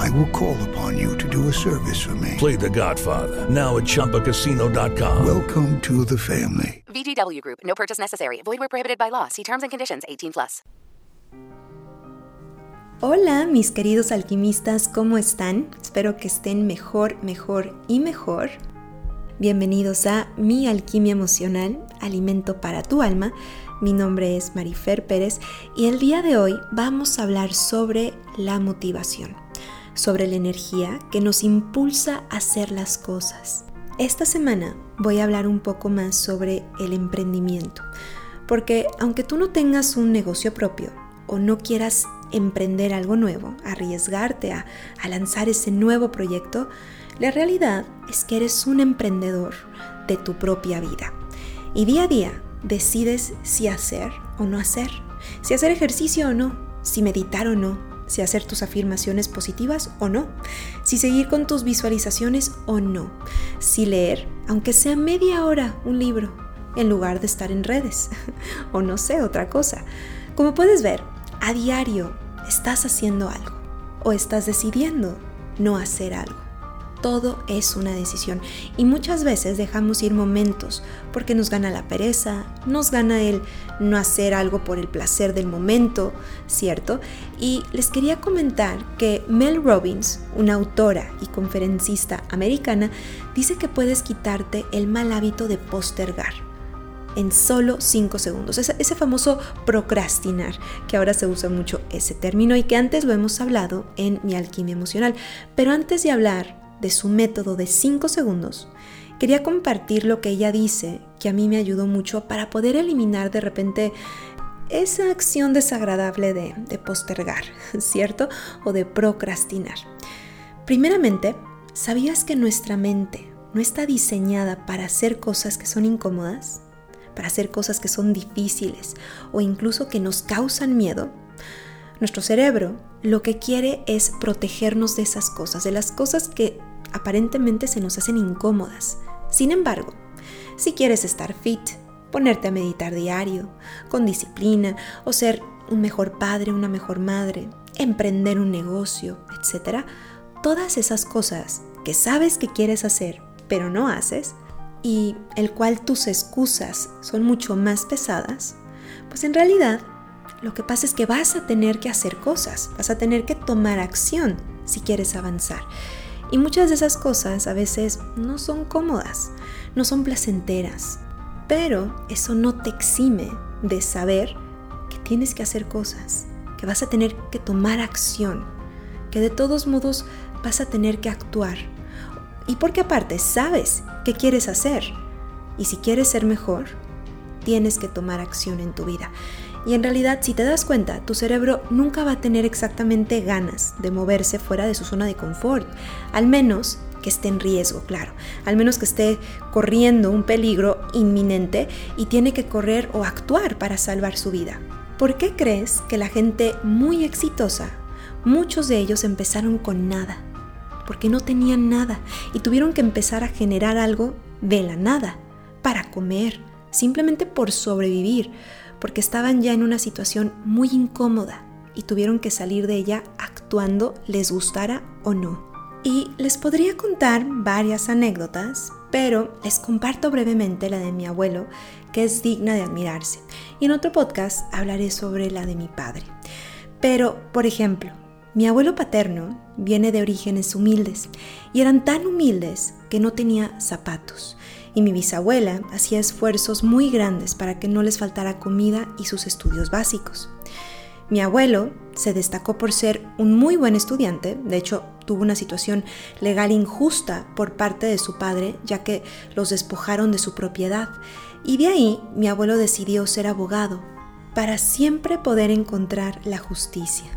I will call upon you to do a service for me. Play The Godfather now at ChumbaCasino.com. Welcome to the family. VGW Group. No purchase necessary. Void where prohibited by law. See terms and conditions. 18 plus. Hola, mis queridos alquimistas, ¿cómo están? Espero que estén mejor, mejor y mejor. Bienvenidos a Mi Alquimia Emocional, Alimento para tu Alma. Mi nombre es Marifer Pérez y el día de hoy vamos a hablar sobre la motivación, sobre la energía que nos impulsa a hacer las cosas. Esta semana voy a hablar un poco más sobre el emprendimiento, porque aunque tú no tengas un negocio propio o no quieras emprender algo nuevo, arriesgarte a, a lanzar ese nuevo proyecto, la realidad es que eres un emprendedor de tu propia vida. Y día a día decides si hacer o no hacer, si hacer ejercicio o no, si meditar o no, si hacer tus afirmaciones positivas o no, si seguir con tus visualizaciones o no, si leer, aunque sea media hora, un libro, en lugar de estar en redes, o no sé, otra cosa. Como puedes ver, a diario estás haciendo algo o estás decidiendo no hacer algo. Todo es una decisión y muchas veces dejamos ir momentos porque nos gana la pereza, nos gana el no hacer algo por el placer del momento, ¿cierto? Y les quería comentar que Mel Robbins, una autora y conferencista americana, dice que puedes quitarte el mal hábito de postergar en solo 5 segundos. Ese, ese, famoso procrastinar, que ahora se usa mucho ese término y que antes lo hemos hablado en mi alquimia emocional. Pero antes de hablar de su método de 5 segundos, quería compartir lo que ella dice, que a mí me ayudó mucho para poder eliminar de repente esa acción desagradable de, de postergar, ¿cierto? O de procrastinar. Primeramente, ¿sabías que nuestra mente no está diseñada para hacer cosas que son incómodas? para hacer cosas que son difíciles o incluso que nos causan miedo, nuestro cerebro lo que quiere es protegernos de esas cosas, de las cosas que aparentemente se nos hacen incómodas. Sin embargo, si quieres estar fit, ponerte a meditar diario, con disciplina, o ser un mejor padre, una mejor madre, emprender un negocio, etc., todas esas cosas que sabes que quieres hacer, pero no haces, y el cual tus excusas son mucho más pesadas, pues en realidad lo que pasa es que vas a tener que hacer cosas, vas a tener que tomar acción si quieres avanzar. Y muchas de esas cosas a veces no son cómodas, no son placenteras, pero eso no te exime de saber que tienes que hacer cosas, que vas a tener que tomar acción, que de todos modos vas a tener que actuar. Y porque aparte sabes qué quieres hacer. Y si quieres ser mejor, tienes que tomar acción en tu vida. Y en realidad, si te das cuenta, tu cerebro nunca va a tener exactamente ganas de moverse fuera de su zona de confort, al menos que esté en riesgo, claro, al menos que esté corriendo un peligro inminente y tiene que correr o actuar para salvar su vida. ¿Por qué crees que la gente muy exitosa, muchos de ellos empezaron con nada? Porque no tenían nada y tuvieron que empezar a generar algo de la nada para comer, simplemente por sobrevivir, porque estaban ya en una situación muy incómoda y tuvieron que salir de ella actuando les gustara o no. Y les podría contar varias anécdotas, pero les comparto brevemente la de mi abuelo, que es digna de admirarse. Y en otro podcast hablaré sobre la de mi padre. Pero, por ejemplo, mi abuelo paterno viene de orígenes humildes y eran tan humildes que no tenía zapatos y mi bisabuela hacía esfuerzos muy grandes para que no les faltara comida y sus estudios básicos. Mi abuelo se destacó por ser un muy buen estudiante, de hecho tuvo una situación legal injusta por parte de su padre, ya que los despojaron de su propiedad, y de ahí mi abuelo decidió ser abogado para siempre poder encontrar la justicia.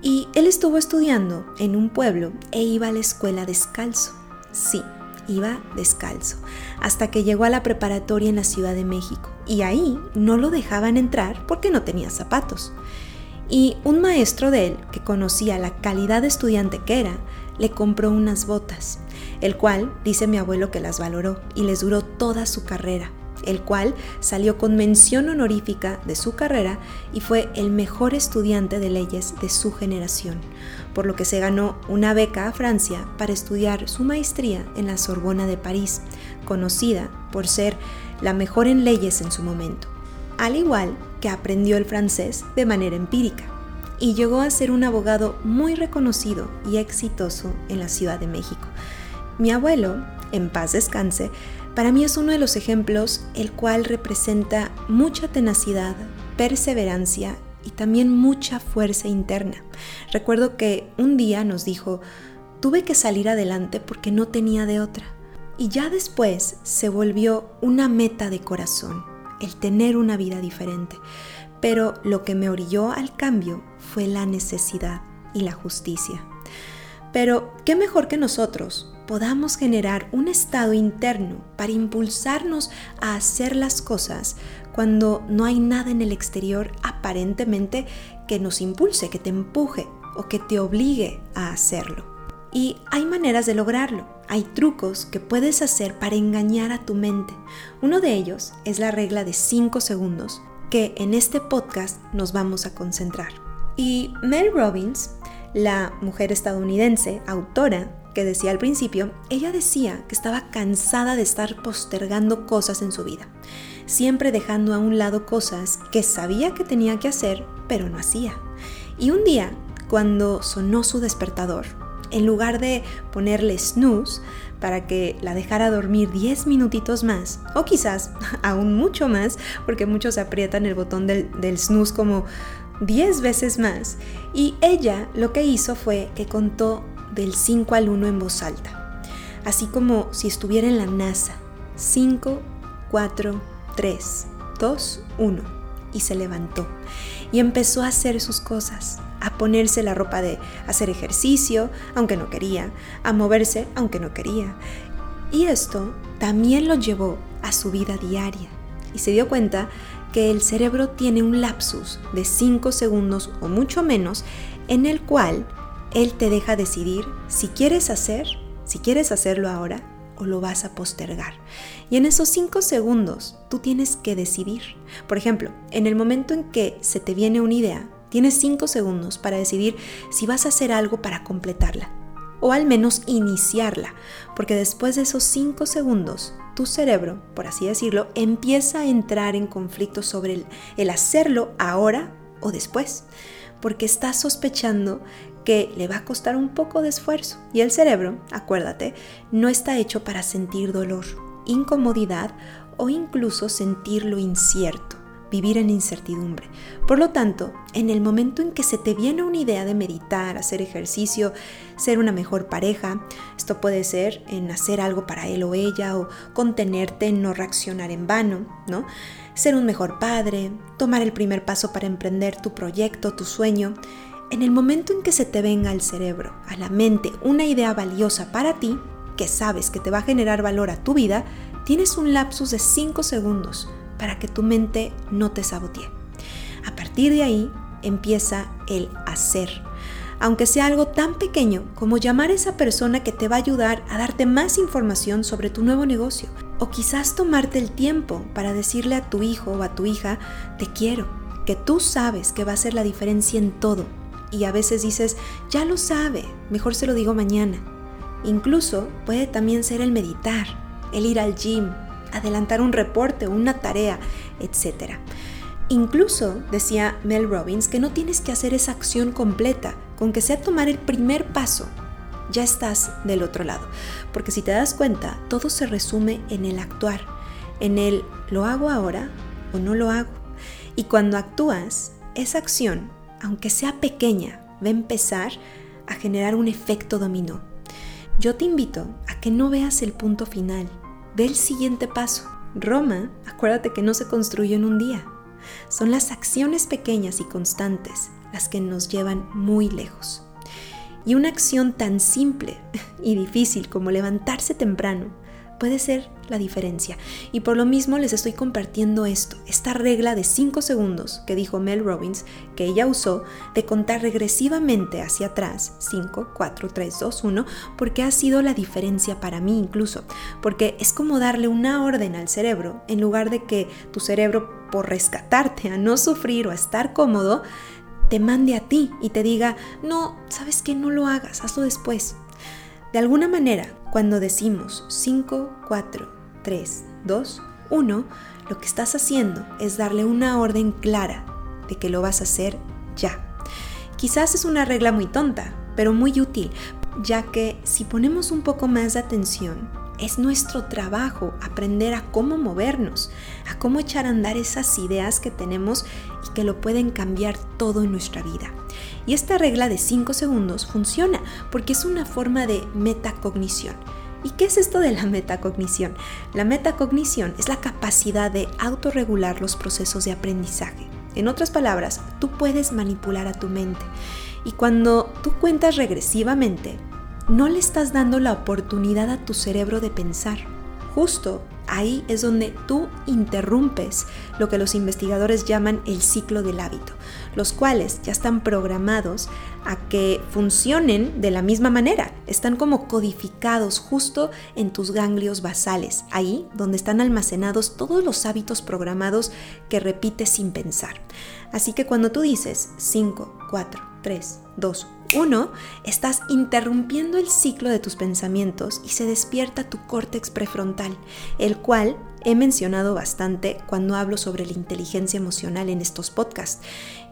Y él estuvo estudiando en un pueblo e iba a la escuela descalzo. Sí, iba descalzo, hasta que llegó a la preparatoria en la Ciudad de México. Y ahí no lo dejaban entrar porque no tenía zapatos. Y un maestro de él, que conocía la calidad de estudiante que era, le compró unas botas, el cual dice mi abuelo que las valoró y les duró toda su carrera, el cual salió con mención honorífica de su carrera y fue el mejor estudiante de leyes de su generación, por lo que se ganó una beca a Francia para estudiar su maestría en la Sorbona de París, conocida por ser la mejor en leyes en su momento, al igual que aprendió el francés de manera empírica y llegó a ser un abogado muy reconocido y exitoso en la Ciudad de México. Mi abuelo, en paz descanse, para mí es uno de los ejemplos el cual representa mucha tenacidad, perseverancia y también mucha fuerza interna. Recuerdo que un día nos dijo, tuve que salir adelante porque no tenía de otra. Y ya después se volvió una meta de corazón, el tener una vida diferente. Pero lo que me orilló al cambio fue la necesidad y la justicia. Pero, ¿qué mejor que nosotros podamos generar un estado interno para impulsarnos a hacer las cosas cuando no hay nada en el exterior aparentemente que nos impulse, que te empuje o que te obligue a hacerlo. Y hay maneras de lograrlo, hay trucos que puedes hacer para engañar a tu mente. Uno de ellos es la regla de 5 segundos, que en este podcast nos vamos a concentrar. Y Mel Robbins, la mujer estadounidense, autora que decía al principio, ella decía que estaba cansada de estar postergando cosas en su vida, siempre dejando a un lado cosas que sabía que tenía que hacer, pero no hacía. Y un día, cuando sonó su despertador, en lugar de ponerle snooze para que la dejara dormir 10 minutitos más, o quizás aún mucho más, porque muchos aprietan el botón del, del snooze como 10 veces más, y ella lo que hizo fue que contó del 5 al 1 en voz alta, así como si estuviera en la NASA. 5, 4, 3, 2, 1. Y se levantó y empezó a hacer sus cosas, a ponerse la ropa de hacer ejercicio, aunque no quería, a moverse, aunque no quería. Y esto también lo llevó a su vida diaria y se dio cuenta que el cerebro tiene un lapsus de 5 segundos o mucho menos en el cual él te deja decidir si quieres hacer, si quieres hacerlo ahora o lo vas a postergar. Y en esos cinco segundos tú tienes que decidir. Por ejemplo, en el momento en que se te viene una idea, tienes cinco segundos para decidir si vas a hacer algo para completarla o al menos iniciarla, porque después de esos cinco segundos, tu cerebro, por así decirlo, empieza a entrar en conflicto sobre el, el hacerlo ahora o después, porque estás sospechando que le va a costar un poco de esfuerzo. Y el cerebro, acuérdate, no está hecho para sentir dolor, incomodidad o incluso sentir lo incierto, vivir en incertidumbre. Por lo tanto, en el momento en que se te viene una idea de meditar, hacer ejercicio, ser una mejor pareja, esto puede ser en hacer algo para él o ella o contenerte en no reaccionar en vano, ¿no? Ser un mejor padre, tomar el primer paso para emprender tu proyecto, tu sueño, en el momento en que se te venga al cerebro, a la mente, una idea valiosa para ti, que sabes que te va a generar valor a tu vida, tienes un lapsus de 5 segundos para que tu mente no te sabotee. A partir de ahí empieza el hacer. Aunque sea algo tan pequeño como llamar a esa persona que te va a ayudar a darte más información sobre tu nuevo negocio. O quizás tomarte el tiempo para decirle a tu hijo o a tu hija, te quiero, que tú sabes que va a ser la diferencia en todo y a veces dices, ya lo sabe, mejor se lo digo mañana. Incluso puede también ser el meditar, el ir al gym, adelantar un reporte una tarea, etc. Incluso decía Mel Robbins que no tienes que hacer esa acción completa, con que sea tomar el primer paso ya estás del otro lado. Porque si te das cuenta, todo se resume en el actuar, en el lo hago ahora o no lo hago. Y cuando actúas, esa acción, aunque sea pequeña, va a empezar a generar un efecto dominó. Yo te invito a que no veas el punto final, ve el siguiente paso. Roma, acuérdate que no se construyó en un día. Son las acciones pequeñas y constantes las que nos llevan muy lejos. Y una acción tan simple y difícil como levantarse temprano puede ser la diferencia. Y por lo mismo les estoy compartiendo esto, esta regla de 5 segundos que dijo Mel Robbins, que ella usó de contar regresivamente hacia atrás, 5, 4, 3, 2, 1, porque ha sido la diferencia para mí incluso, porque es como darle una orden al cerebro en lugar de que tu cerebro, por rescatarte a no sufrir o a estar cómodo, te mande a ti y te diga, no, sabes que no lo hagas, hazlo después. De alguna manera, cuando decimos 5, 4, 3, 2, 1, lo que estás haciendo es darle una orden clara de que lo vas a hacer ya. Quizás es una regla muy tonta, pero muy útil, ya que si ponemos un poco más de atención, es nuestro trabajo aprender a cómo movernos, a cómo echar a andar esas ideas que tenemos y que lo pueden cambiar todo en nuestra vida. Y esta regla de 5 segundos funciona porque es una forma de metacognición. ¿Y qué es esto de la metacognición? La metacognición es la capacidad de autorregular los procesos de aprendizaje. En otras palabras, tú puedes manipular a tu mente. Y cuando tú cuentas regresivamente, no le estás dando la oportunidad a tu cerebro de pensar. Justo ahí es donde tú interrumpes lo que los investigadores llaman el ciclo del hábito, los cuales ya están programados a que funcionen de la misma manera, están como codificados justo en tus ganglios basales, ahí donde están almacenados todos los hábitos programados que repites sin pensar. Así que cuando tú dices 5, 4, 3, 2, 1, estás interrumpiendo el ciclo de tus pensamientos y se despierta tu córtex prefrontal, el cual he mencionado bastante cuando hablo sobre la inteligencia emocional en estos podcasts.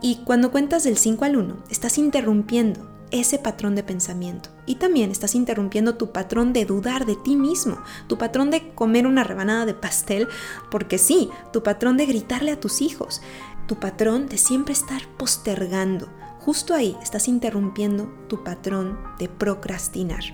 Y cuando cuentas del 5 al 1, estás interrumpiendo ese patrón de pensamiento. Y también estás interrumpiendo tu patrón de dudar de ti mismo, tu patrón de comer una rebanada de pastel, porque sí, tu patrón de gritarle a tus hijos, tu patrón de siempre estar postergando, Justo ahí estás interrumpiendo tu patrón de procrastinar.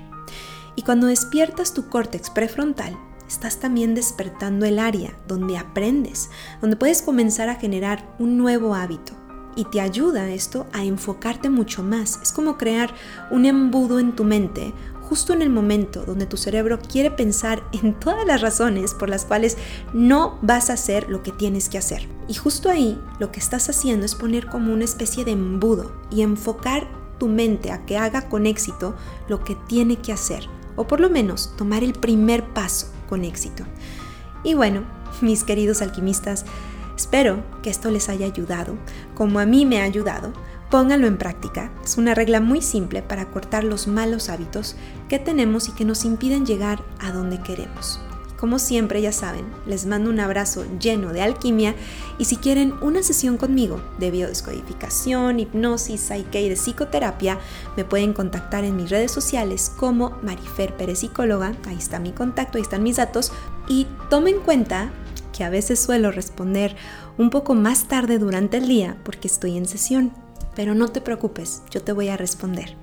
Y cuando despiertas tu córtex prefrontal, estás también despertando el área donde aprendes, donde puedes comenzar a generar un nuevo hábito. Y te ayuda esto a enfocarte mucho más. Es como crear un embudo en tu mente justo en el momento donde tu cerebro quiere pensar en todas las razones por las cuales no vas a hacer lo que tienes que hacer. Y justo ahí lo que estás haciendo es poner como una especie de embudo y enfocar tu mente a que haga con éxito lo que tiene que hacer, o por lo menos tomar el primer paso con éxito. Y bueno, mis queridos alquimistas, espero que esto les haya ayudado, como a mí me ha ayudado, Pónganlo en práctica. Es una regla muy simple para cortar los malos hábitos que tenemos y que nos impiden llegar a donde queremos. Como siempre, ya saben, les mando un abrazo lleno de alquimia y si quieren una sesión conmigo de biodescodificación, hipnosis, psyche y de psicoterapia, me pueden contactar en mis redes sociales como Marifer Pérez Psicóloga, ahí está mi contacto, ahí están mis datos y tomen en cuenta que a veces suelo responder un poco más tarde durante el día porque estoy en sesión pero no te preocupes, yo te voy a responder.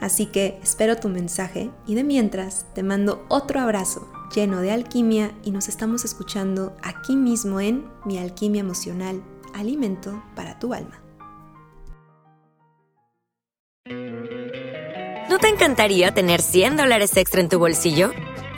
Así que espero tu mensaje y de mientras te mando otro abrazo lleno de alquimia y nos estamos escuchando aquí mismo en Mi Alquimia Emocional, Alimento para tu Alma. ¿No te encantaría tener 100 dólares extra en tu bolsillo?